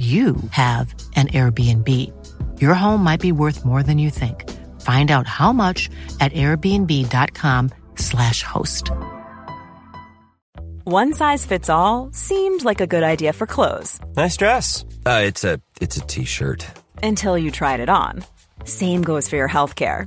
you have an Airbnb. Your home might be worth more than you think. Find out how much at airbnb.com/slash host. One size fits all seemed like a good idea for clothes. Nice dress. Uh, it's a it's a t-shirt. Until you tried it on. Same goes for your healthcare.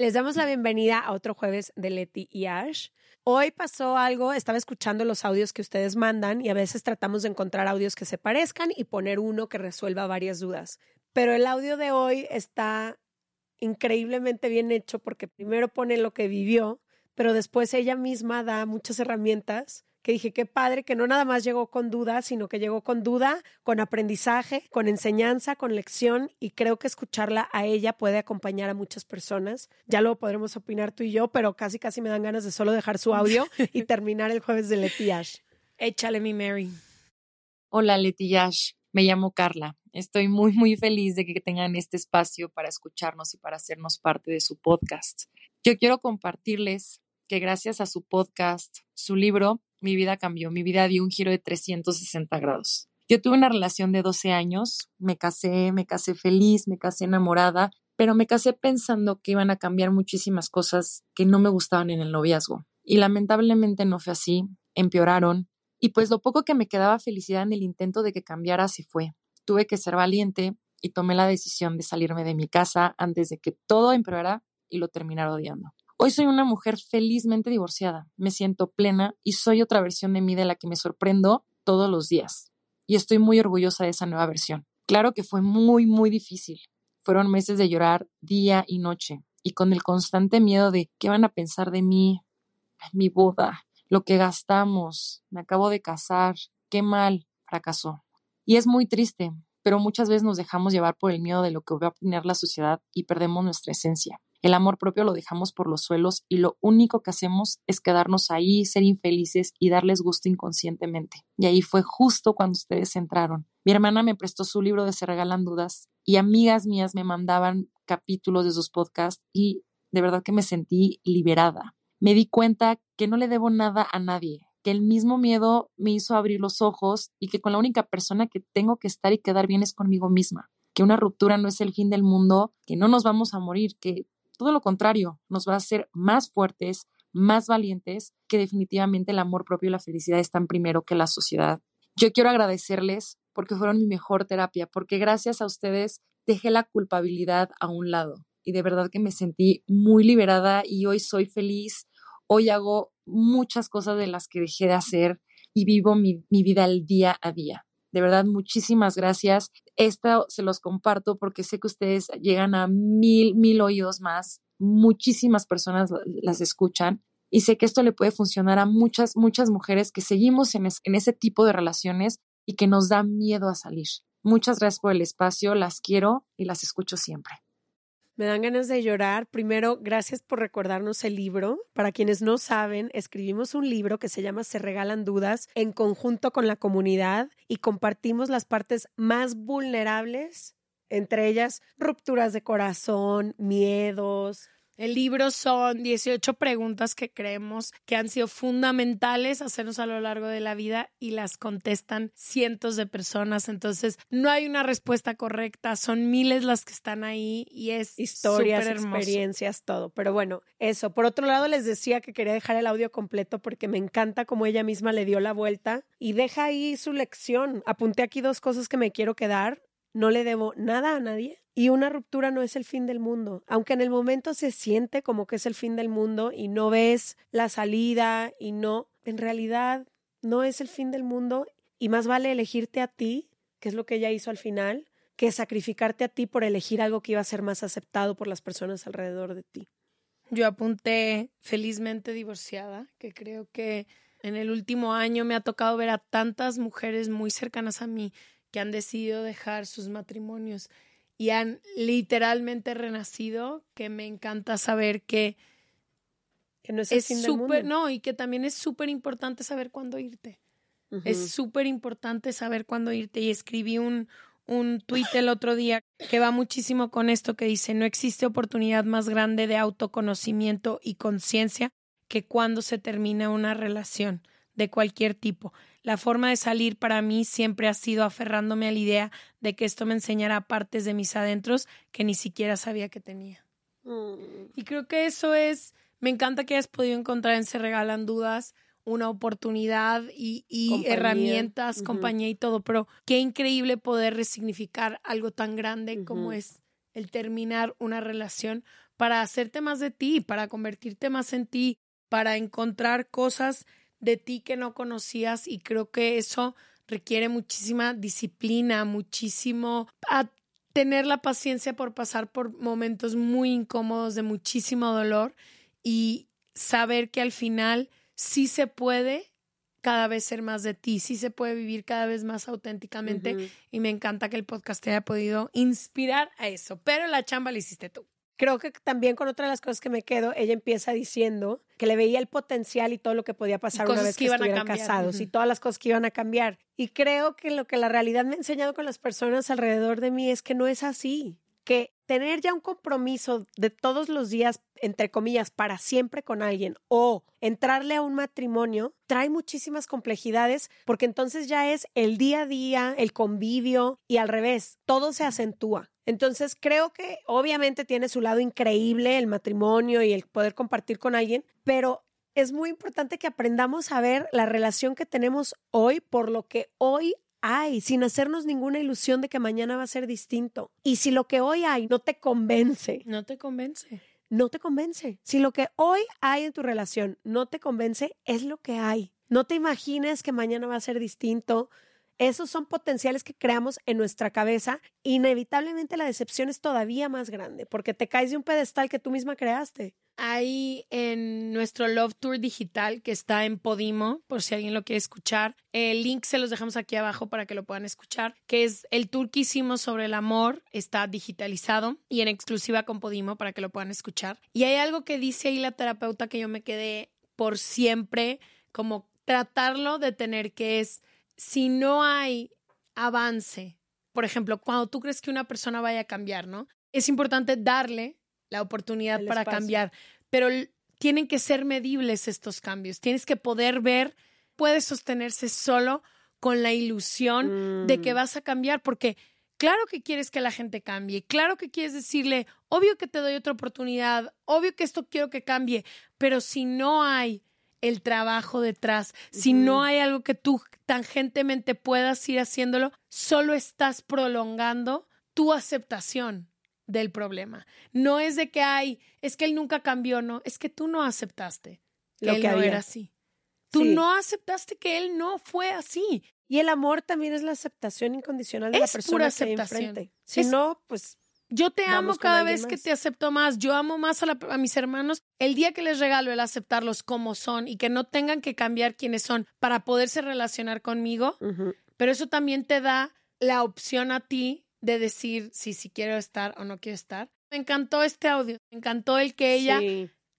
Les damos la bienvenida a otro jueves de Leti y Ash. Hoy pasó algo, estaba escuchando los audios que ustedes mandan y a veces tratamos de encontrar audios que se parezcan y poner uno que resuelva varias dudas. Pero el audio de hoy está increíblemente bien hecho porque primero pone lo que vivió, pero después ella misma da muchas herramientas que dije, qué padre, que no nada más llegó con duda, sino que llegó con duda, con aprendizaje, con enseñanza, con lección, y creo que escucharla a ella puede acompañar a muchas personas. Ya luego podremos opinar tú y yo, pero casi casi me dan ganas de solo dejar su audio y terminar el jueves de Letiash. Échale mi Mary. Hola Letiash, me llamo Carla. Estoy muy, muy feliz de que tengan este espacio para escucharnos y para hacernos parte de su podcast. Yo quiero compartirles que gracias a su podcast, su libro, mi vida cambió, mi vida dio un giro de 360 grados. Yo tuve una relación de 12 años, me casé, me casé feliz, me casé enamorada, pero me casé pensando que iban a cambiar muchísimas cosas que no me gustaban en el noviazgo. Y lamentablemente no fue así, empeoraron. Y pues lo poco que me quedaba felicidad en el intento de que cambiara se fue. Tuve que ser valiente y tomé la decisión de salirme de mi casa antes de que todo empeorara y lo terminara odiando. Hoy soy una mujer felizmente divorciada, me siento plena y soy otra versión de mí de la que me sorprendo todos los días. Y estoy muy orgullosa de esa nueva versión. Claro que fue muy, muy difícil. Fueron meses de llorar día y noche y con el constante miedo de qué van a pensar de mí, mi boda, lo que gastamos, me acabo de casar, qué mal, fracasó. Y es muy triste, pero muchas veces nos dejamos llevar por el miedo de lo que va a opinar la sociedad y perdemos nuestra esencia. El amor propio lo dejamos por los suelos y lo único que hacemos es quedarnos ahí, ser infelices y darles gusto inconscientemente. Y ahí fue justo cuando ustedes entraron. Mi hermana me prestó su libro de Se Regalan Dudas y amigas mías me mandaban capítulos de sus podcasts y de verdad que me sentí liberada. Me di cuenta que no le debo nada a nadie, que el mismo miedo me hizo abrir los ojos y que con la única persona que tengo que estar y quedar bien es conmigo misma, que una ruptura no es el fin del mundo, que no nos vamos a morir, que todo lo contrario, nos va a hacer más fuertes, más valientes, que definitivamente el amor propio y la felicidad están primero que la sociedad. Yo quiero agradecerles porque fueron mi mejor terapia, porque gracias a ustedes dejé la culpabilidad a un lado y de verdad que me sentí muy liberada y hoy soy feliz, hoy hago muchas cosas de las que dejé de hacer y vivo mi, mi vida al día a día. De verdad, muchísimas gracias. Esto se los comparto porque sé que ustedes llegan a mil, mil oídos más. Muchísimas personas las escuchan y sé que esto le puede funcionar a muchas, muchas mujeres que seguimos en, en ese tipo de relaciones y que nos da miedo a salir. Muchas gracias por el espacio, las quiero y las escucho siempre. Me dan ganas de llorar. Primero, gracias por recordarnos el libro. Para quienes no saben, escribimos un libro que se llama Se regalan dudas en conjunto con la comunidad y compartimos las partes más vulnerables, entre ellas rupturas de corazón, miedos, el libro son 18 preguntas que creemos que han sido fundamentales hacernos a lo largo de la vida y las contestan cientos de personas. Entonces, no hay una respuesta correcta, son miles las que están ahí y es historias, experiencias, todo. Pero bueno, eso. Por otro lado, les decía que quería dejar el audio completo porque me encanta cómo ella misma le dio la vuelta y deja ahí su lección. Apunté aquí dos cosas que me quiero quedar. No le debo nada a nadie y una ruptura no es el fin del mundo, aunque en el momento se siente como que es el fin del mundo y no ves la salida y no, en realidad no es el fin del mundo y más vale elegirte a ti, que es lo que ella hizo al final, que sacrificarte a ti por elegir algo que iba a ser más aceptado por las personas alrededor de ti. Yo apunté felizmente divorciada, que creo que en el último año me ha tocado ver a tantas mujeres muy cercanas a mí que han decidido dejar sus matrimonios y han literalmente renacido, que me encanta saber que, que no es, es súper, no, y que también es súper importante saber cuándo irte. Es súper importante saber cuándo irte. Y escribí un, un tuit el otro día que va muchísimo con esto que dice, no existe oportunidad más grande de autoconocimiento y conciencia que cuando se termina una relación de cualquier tipo. La forma de salir para mí siempre ha sido aferrándome a la idea de que esto me enseñará partes de mis adentros que ni siquiera sabía que tenía. Mm. Y creo que eso es, me encanta que hayas podido encontrar en Se Regalan Dudas una oportunidad y, herramientas, compañía y todo, pero qué increíble poder resignificar algo tan grande como es el terminar una relación para hacerte más de ti, para convertirte más en ti, para encontrar cosas de ti que no conocías y creo que eso requiere muchísima disciplina, muchísimo a tener la paciencia por pasar por momentos muy incómodos de muchísimo dolor y saber que al final sí se puede cada vez ser más de ti, sí se puede vivir cada vez más auténticamente y me encanta que el podcast te haya podido inspirar a eso, pero la chamba la hiciste tú. Creo que también con otra de las cosas que me quedo, ella empieza diciendo que le veía el potencial y todo lo que podía pasar una vez que, estuvieran casados y todas las cosas que iban a cambiar. Y creo que lo que la realidad me ha enseñado con las personas alrededor de mí es que no es así, que tener ya un compromiso de todos los días, entre comillas, para siempre con alguien o entrarle a un matrimonio trae muchísimas complejidades porque entonces ya es el día a día, el convivio y al revés, todo se acentúa. Entonces creo que obviamente tiene su lado increíble el matrimonio y el poder compartir con alguien, pero es muy importante que aprendamos a ver la relación que tenemos hoy por lo que hoy hay, sin hacernos ninguna ilusión de que mañana va a ser distinto. Y si lo que hoy hay no te convence. No te convence. No te convence. Si lo que hoy hay en tu relación no te convence, es lo que hay. No te imagines que mañana va a ser distinto. Esos son potenciales que creamos en nuestra cabeza. Inevitablemente la decepción es todavía más grande porque te caes de un pedestal que tú misma creaste. Ahí en nuestro Love Tour digital que está en Podimo, por si alguien lo quiere escuchar, el link se los dejamos aquí abajo para que lo puedan escuchar, que es el tour que hicimos sobre el amor, está digitalizado y en exclusiva con Podimo para que lo puedan escuchar. Y hay algo que dice ahí la terapeuta que yo me quedé por siempre como tratarlo de tener que es si no hay avance, por ejemplo, cuando tú crees que una persona vaya a cambiar, ¿no? Es importante darle la oportunidad para cambiar, pero tienen que ser medibles estos cambios. Tienes que poder ver, puede sostenerse solo con la ilusión de que mm. vas a cambiar, porque claro que quieres que la gente cambie, claro que quieres decirle, obvio que te doy otra oportunidad, obvio que esto quiero que cambie, pero si no hay el trabajo detrás. Si no hay algo que tú tangentemente puedas ir haciéndolo, solo estás prolongando tu aceptación del problema. No es de que hay, es que él nunca cambió, no, es que tú no aceptaste que Lo él no era así. Tú no aceptaste que él no fue así. Y el amor también es la aceptación incondicional de la persona que enfrente. Si no, pues yo te amo cada vez que te acepto más. Yo amo más a, mis hermanos. El día que les regalo el aceptarlos como son y que no tengan que cambiar quiénes son para poderse relacionar conmigo, pero eso también te da la opción a ti de decir si, si quiero estar o no quiero estar. Me encantó este audio, me encantó el que ella,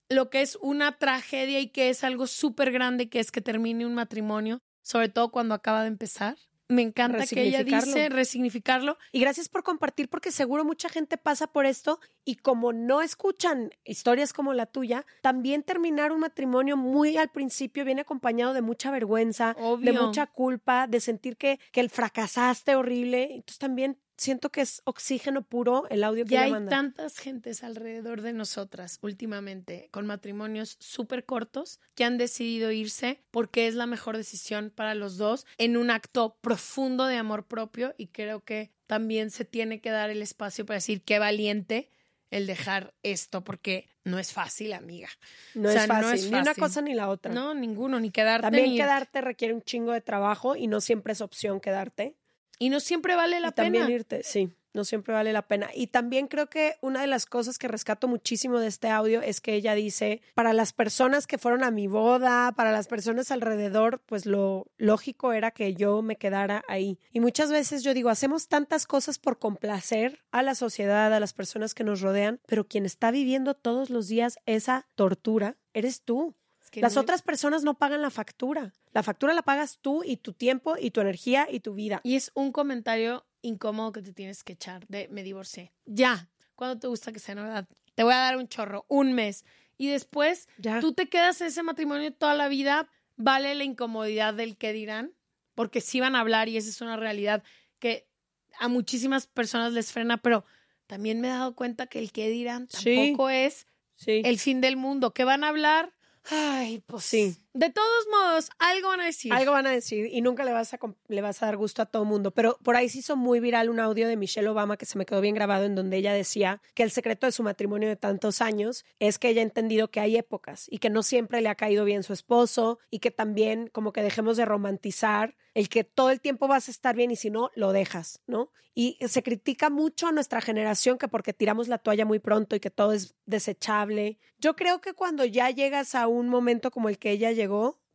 lo que es una tragedia y que es algo súper grande, que es que termine un matrimonio, sobre todo cuando acaba de empezar. Me encanta que ella dice resignificarlo. Y gracias por compartir, porque seguro mucha gente pasa por esto y como no escuchan historias como la tuya, también terminar un matrimonio muy al principio viene acompañado de mucha vergüenza, de mucha culpa, de sentir que, que el fracasaste horrible. Entonces también siento que es oxígeno puro el audio que ya hay tantas gentes alrededor de nosotras últimamente con matrimonios súper cortos que han decidido irse porque es la mejor decisión para los dos en un acto profundo de amor propio y creo que también se tiene que dar el espacio para decir qué valiente el dejar esto porque no es fácil, amiga. No, es, fácil, ni una cosa ni la otra. No, ninguno, ni quedarte. También quedarte requiere un chingo de trabajo y no siempre es opción quedarte. Y no siempre vale la pena. También irte, sí, no siempre vale la pena. Y también creo que una de las cosas que rescato muchísimo de este audio es que ella dice, para las personas que fueron a mi boda, para las personas alrededor, pues lo lógico era que yo me quedara ahí. Y muchas veces yo digo, hacemos tantas cosas por complacer a la sociedad, a las personas que nos rodean, pero quien está viviendo todos los días esa tortura, eres tú. Las otras personas no pagan la factura. La factura la pagas tú y tu tiempo y tu energía y tu vida. Y es un comentario incómodo que te tienes que echar de me divorcié. Ya. ¿Cuándo te gusta que sea novedad? Te voy a dar un chorro, un mes. Y después ya. tú te quedas en ese matrimonio toda la vida. ¿Vale la incomodidad del que dirán? Porque sí van a hablar y esa es una realidad que a muchísimas personas les frena, pero también me he dado cuenta que el que dirán tampoco es el fin del mundo. ¿Qué van a hablar? Ay, pues sí. De todos modos, algo van a decir. Algo van a decir y nunca le vas a, dar gusto a todo mundo. Pero por ahí se hizo muy viral un audio de Michelle Obama que se me quedó bien grabado en donde ella decía que el secreto de su matrimonio de tantos años es que ella ha entendido que hay épocas y que no siempre le ha caído bien su esposo y que también como que dejemos de romantizar el que todo el tiempo vas a estar bien y si no, lo dejas, ¿no? Y se critica mucho a nuestra generación que porque tiramos la toalla muy pronto y que todo es desechable. Yo creo que cuando ya llegas a un momento como el que ella llegó,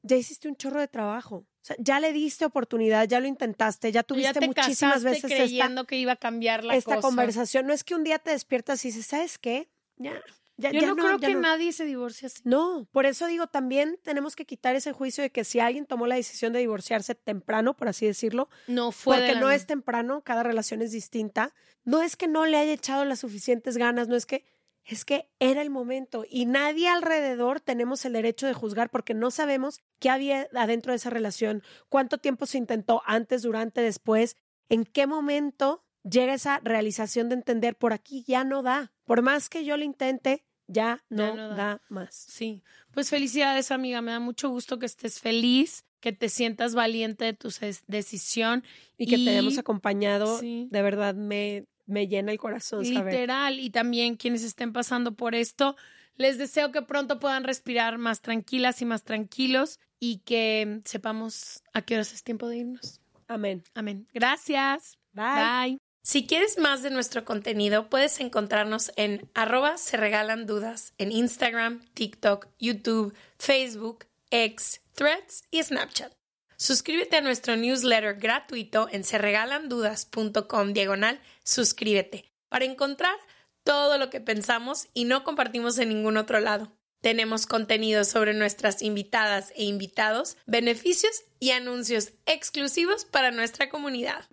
ya hiciste un chorro de trabajo. O sea, ya le diste oportunidad, ya lo intentaste, ya tuviste muchísimas veces creyendo que iba a cambiar la esta conversación. No es que un día te despiertas y dices, ¿sabes qué? Ya, ya, Yo no, creo que nadie se divorcie así. No, por eso digo, también tenemos que quitar ese juicio de que si alguien tomó la decisión de divorciarse temprano, por así decirlo, no fue porque no es temprano, cada relación es distinta. No es que no le haya echado las suficientes ganas, no es que es que era el momento y nadie alrededor tenemos el derecho de juzgar porque no sabemos qué había adentro de esa relación, cuánto tiempo se intentó antes, durante, después, en qué momento llega esa realización de entender por aquí ya no da, por más que yo lo intente, ya no, da. más. Sí, pues felicidades amiga, me da mucho gusto que estés feliz, que te sientas valiente de tu decisión y que te hayamos acompañado. De verdad me me llena el corazón. Literal, y también quienes estén pasando por esto, les deseo que pronto puedan respirar más tranquilas y más tranquilos y que sepamos a qué horas es tiempo de irnos. Amén. Amén. Gracias. Bye. Bye. Si quieres más de nuestro contenido, puedes encontrarnos en arroba se regalan dudas en Instagram, TikTok, YouTube, Facebook, X, Threads y Snapchat. Suscríbete a nuestro newsletter gratuito en serregalandudas.com diagonal suscríbete para encontrar todo lo que pensamos y no compartimos en ningún otro lado. Tenemos contenido sobre nuestras invitadas e invitados, beneficios y anuncios exclusivos para nuestra comunidad.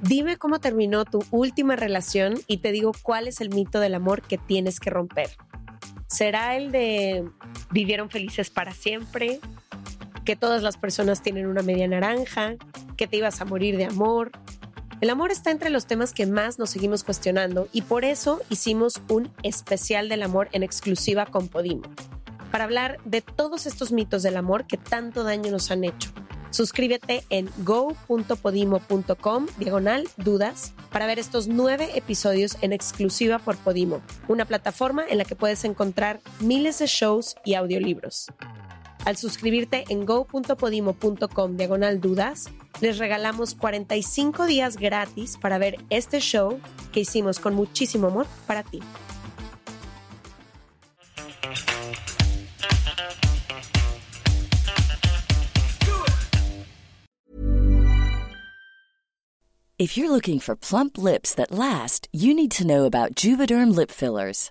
Dime cómo terminó tu última relación y te digo cuál es el mito del amor que tienes que romper. ¿Será el de vivieron felices para siempre? Que todas las personas tienen una media naranja, que te ibas a morir de amor. El amor está entre los temas que más nos seguimos cuestionando y por eso hicimos un especial del amor en exclusiva con Podimo, para hablar de todos estos mitos del amor que tanto daño nos han hecho. Suscríbete en go.podimo.com diagonal dudas para ver estos nueve episodios en exclusiva por Podimo, una plataforma en la que puedes encontrar miles de shows y audiolibros. Al suscribirte en go.podimo.com diagonal dudas, les regalamos 45 días gratis para ver este show que hicimos con muchísimo amor para ti. If you're looking for plump lips that last, you need to know about Juvederm lip fillers.